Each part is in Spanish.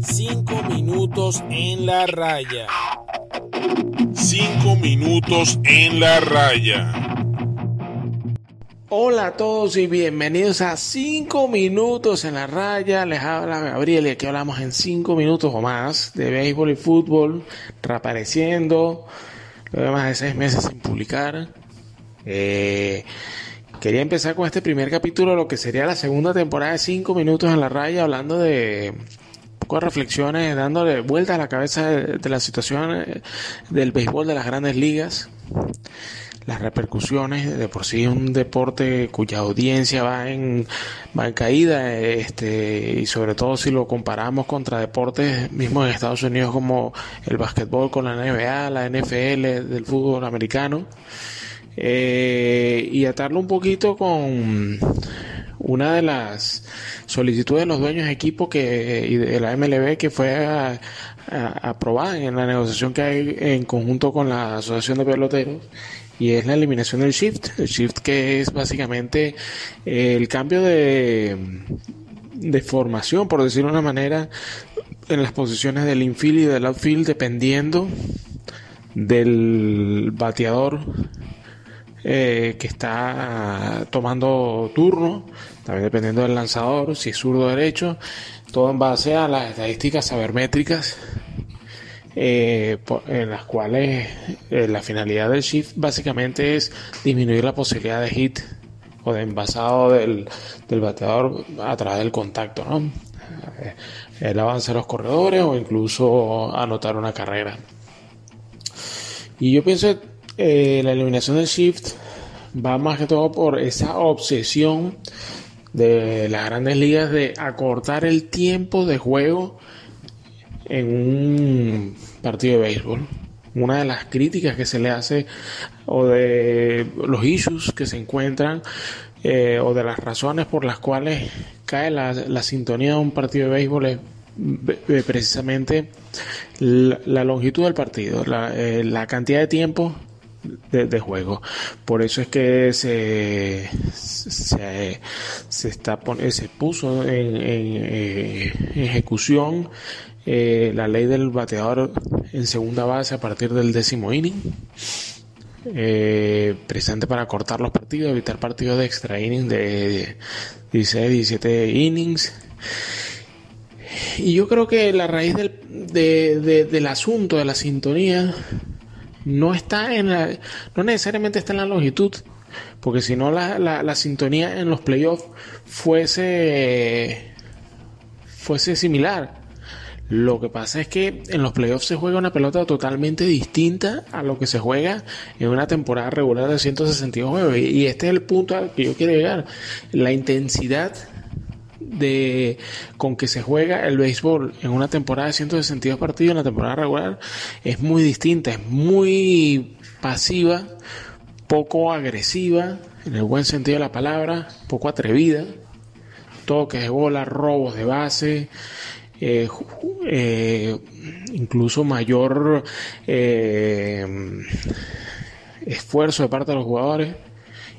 Cinco minutos en la raya. Cinco minutos en la raya. Hola a todos y bienvenidos a 5 minutos en la raya. Les habla Gabriel y aquí hablamos en 5 minutos o más de béisbol y fútbol, reapareciendo, luego más de 6 meses sin publicar. Eh, quería empezar con este primer capítulo, lo que sería la segunda temporada de 5 minutos en la raya, hablando de pocas reflexiones, dándole vuelta a la cabeza de, de la situación eh, del béisbol de las grandes ligas las repercusiones de por sí un deporte cuya audiencia va en, va en caída este y sobre todo si lo comparamos contra deportes mismos en Estados Unidos como el básquetbol con la NBA la NFL del fútbol americano eh, y atarlo un poquito con una de las solicitudes de los dueños de equipo que y de la MLB que fue aprobada en la negociación que hay en conjunto con la Asociación de Peloteros y es la eliminación del shift. El shift que es básicamente el cambio de, de formación, por decirlo de una manera, en las posiciones del infield y del outfield dependiendo del bateador eh, que está tomando turno, también dependiendo del lanzador, si es zurdo o derecho, todo en base a las estadísticas sabermétricas eh, en las cuales eh, la finalidad del shift básicamente es disminuir la posibilidad de hit o de envasado del, del bateador a través del contacto, ¿no? Eh, el avance de los corredores o incluso anotar una carrera. Y yo pienso que la eliminación del shift va más que todo por esa obsesión de las grandes ligas de acortar el tiempo de juego en un partido de béisbol. Una de las críticas que se le hace o de los issues que se encuentran eh, o de las razones por las cuales cae la, sintonía de un partido de béisbol es precisamente la, la, longitud del partido, la, eh, la cantidad de tiempo de, juego. Por eso es que se, se, se está se puso en, eh, ejecución eh, la ley del bateador en segunda base a partir del décimo inning. Eh, presente para cortar los partidos, evitar partidos de extra innings de 16, 17 innings. Y yo creo que la raíz del, de, de, del asunto, de la sintonía, no está en la, no necesariamente está en la longitud, porque si no la, la, sintonía en los playoffs fuese, fuese similar. Lo que pasa es que en los playoffs se juega una pelota totalmente distinta a lo que se juega en una temporada regular de 162 juegos. Y este es el punto al que yo quiero llegar. La intensidad de con que se juega el béisbol en una temporada de 162 partidos en la temporada regular es muy distinta, es muy pasiva, poco agresiva, en el buen sentido de la palabra, poco atrevida, toques de bola, robos de base, eh, eh, incluso mayor eh, esfuerzo de parte de los jugadores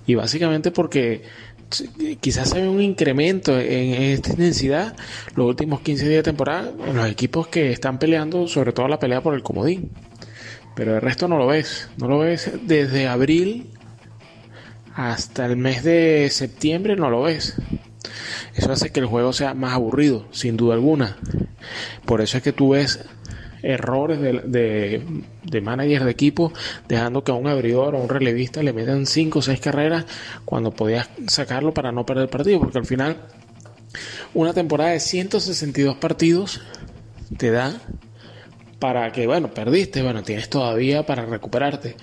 y básicamente porque quizás se un incremento en esta intensidad los últimos 15 días de temporada en los equipos que están peleando, sobre todo la pelea por el comodín. Pero el resto no lo ves. No lo ves desde abril hasta el mes de septiembre, no lo ves. Eso hace que el juego sea más aburrido, sin duda alguna. Por eso es que tú ves errores de, de, de manager de equipo, dejando que a un abridor o a un relevista le metan 5 o 6 carreras cuando podías sacarlo para no perder el partido, porque al final una temporada de 162 partidos te da para que, bueno, perdiste, bueno, tienes todavía para recuperarte.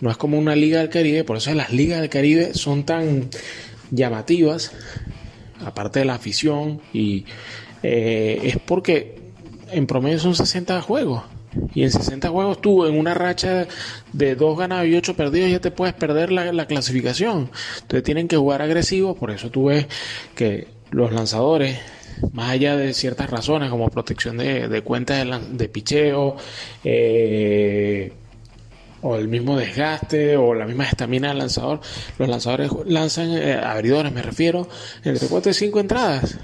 No es como una liga del Caribe, por eso las ligas del Caribe son tan llamativas, aparte de la afición, y eh, es porque en promedio son 60 juegos. Y en 60 juegos tú en una racha de 2 ganados y 8 perdidos ya te puedes perder la, la, clasificación. Entonces tienen que jugar agresivo, por eso tú ves que los lanzadores, más allá de ciertas razones como protección de, cuentas de, de, picheo, eh, o el mismo desgaste o la misma estamina del lanzador. Los lanzadores lanzan eh, abridores, me refiero, entre 4 y 5 entradas.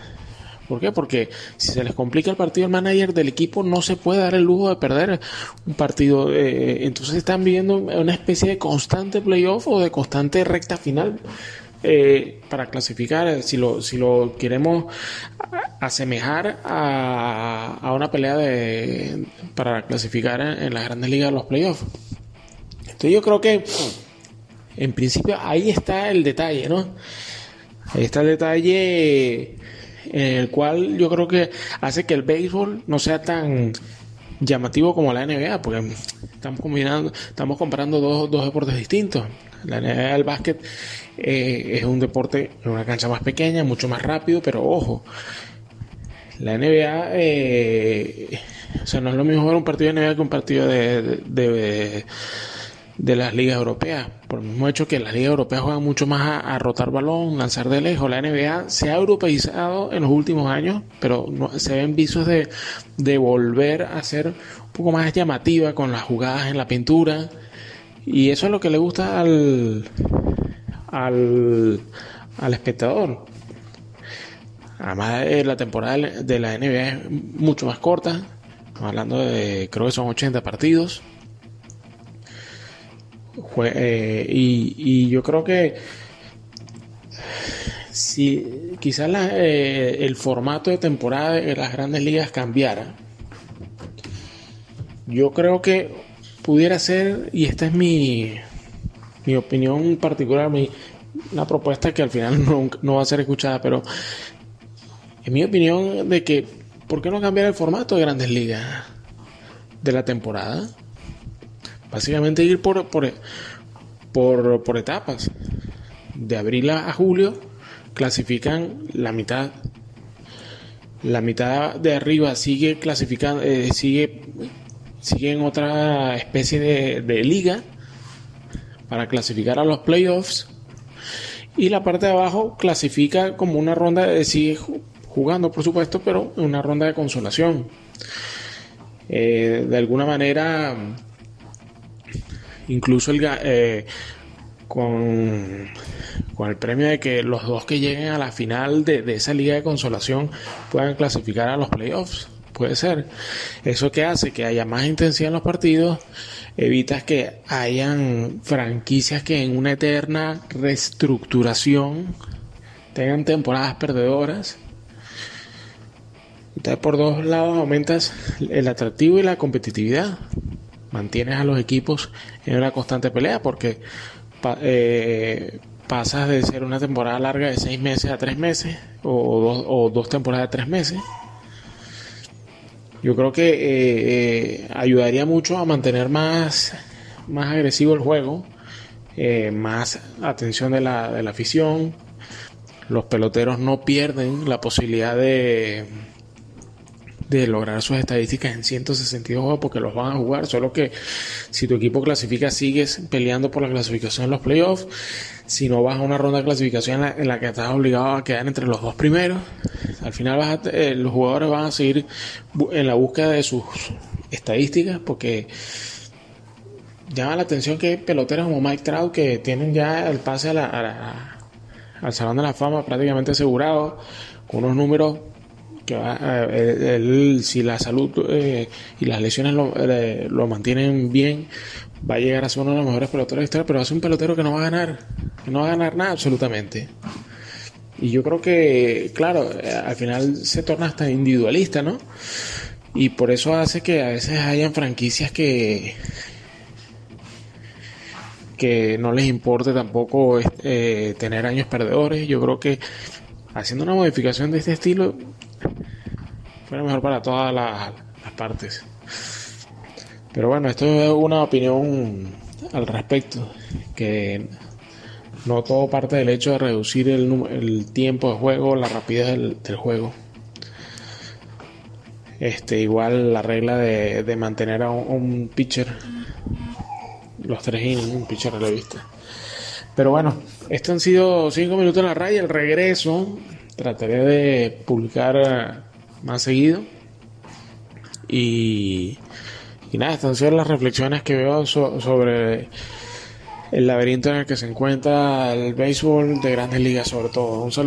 ¿Por qué? Porque si se les complica el partido, el manager del equipo no se puede dar el lujo de perder un partido. Eh, entonces están viviendo una especie de constante playoff o de constante recta final. Eh, para clasificar, si lo, si lo queremos asemejar a, a una pelea de, para clasificar en, en las grandes ligas de los playoffs. Entonces yo creo que en principio ahí está el detalle, ¿no? Ahí está el detalle en el cual yo creo que hace que el béisbol no sea tan llamativo como la NBA, porque estamos combinando, estamos comparando dos, dos deportes distintos. La NBA del básquet eh, es un deporte en una cancha más pequeña, mucho más rápido, pero ojo, la NBA, eh, o sea, no es lo mismo ver un partido de NBA que un partido de, de de las ligas europeas. Por el mismo hecho que las ligas europeas juegan mucho más a, rotar balón, lanzar de lejos. La NBA se ha europeizado en los últimos años, pero se ven visos de, de, volver a ser un poco más llamativa con las jugadas en la pintura. Y eso es lo que le gusta al, al, al espectador. Además, eh, la temporada de la NBA es mucho más corta. Estamos hablando de, creo que son 80 partidos eh, y, yo creo que si quizás eh, el formato de temporada de las grandes ligas cambiara, yo creo que pudiera ser, y esta es mi, mi opinión particular, mi, una propuesta que al final no, no, va a ser escuchada, pero en mi opinión de que, ¿por qué no cambiar el formato de grandes ligas de la temporada? Básicamente ir por, por, por, por etapas. De abril a julio clasifican la mitad. La mitad de arriba sigue clasificando, eh, sigue, sigue en otra especie de, liga para clasificar a los playoffs. Y la parte de abajo clasifica como una ronda, de, sigue jugando por supuesto, pero una ronda de consolación. Eh, de alguna manera incluso eh, con, con, el premio de que los dos que lleguen a la final de, de, esa liga de consolación puedan clasificar a los playoffs. Puede ser. Eso que hace que haya más intensidad en los partidos, evitas que hayan franquicias que en una eterna reestructuración tengan temporadas perdedoras. Entonces por dos lados aumentas el atractivo y la competitividad mantienes a los equipos en una constante pelea porque eh, pasas de ser una temporada larga de seis meses a tres meses o dos, o dos temporadas de tres meses. Yo creo que eh, eh, ayudaría mucho a mantener más, más agresivo el juego, más atención de la, de la afición. Los peloteros no pierden la posibilidad de, de lograr sus estadísticas en 162 juegos porque los van a jugar, solo que si tu equipo clasifica sigues peleando por la clasificación en los playoffs, si no vas a una ronda de clasificación en la, que estás obligado a quedar entre los dos primeros, al final vas a, eh, los jugadores van a seguir en la búsqueda de sus estadísticas porque llama la atención que peloteros como Mike Trout que tienen ya el pase al Salón de la Fama prácticamente asegurado, con unos números que va, eh, él, si la salud eh, y las lesiones lo, eh, lo, mantienen bien, va a llegar a ser uno de los mejores peloteros de historia, pero va a ser un pelotero que no va a ganar, que no va a ganar nada absolutamente. Y yo creo que, claro, al final se torna hasta individualista, ¿no? Y por eso hace que a veces hayan franquicias que que no les importe tampoco eh, tener años perdedores. Yo creo que haciendo una modificación de este estilo fuera mejor para todas las, partes. Pero bueno, esto es una opinión al respecto, que no todo parte del hecho de reducir el, el tiempo de juego, la rapidez del, juego. Este, igual la regla de, mantener a un, un, pitcher los tres innings, un pitcher relevista. Pero bueno, estos han sido cinco minutos en la raya. El regreso trataré de publicar más seguido. Y, nada, estas son las reflexiones que veo sobre el laberinto en el que se encuentra el béisbol de grandes ligas sobre todo. Un saludo.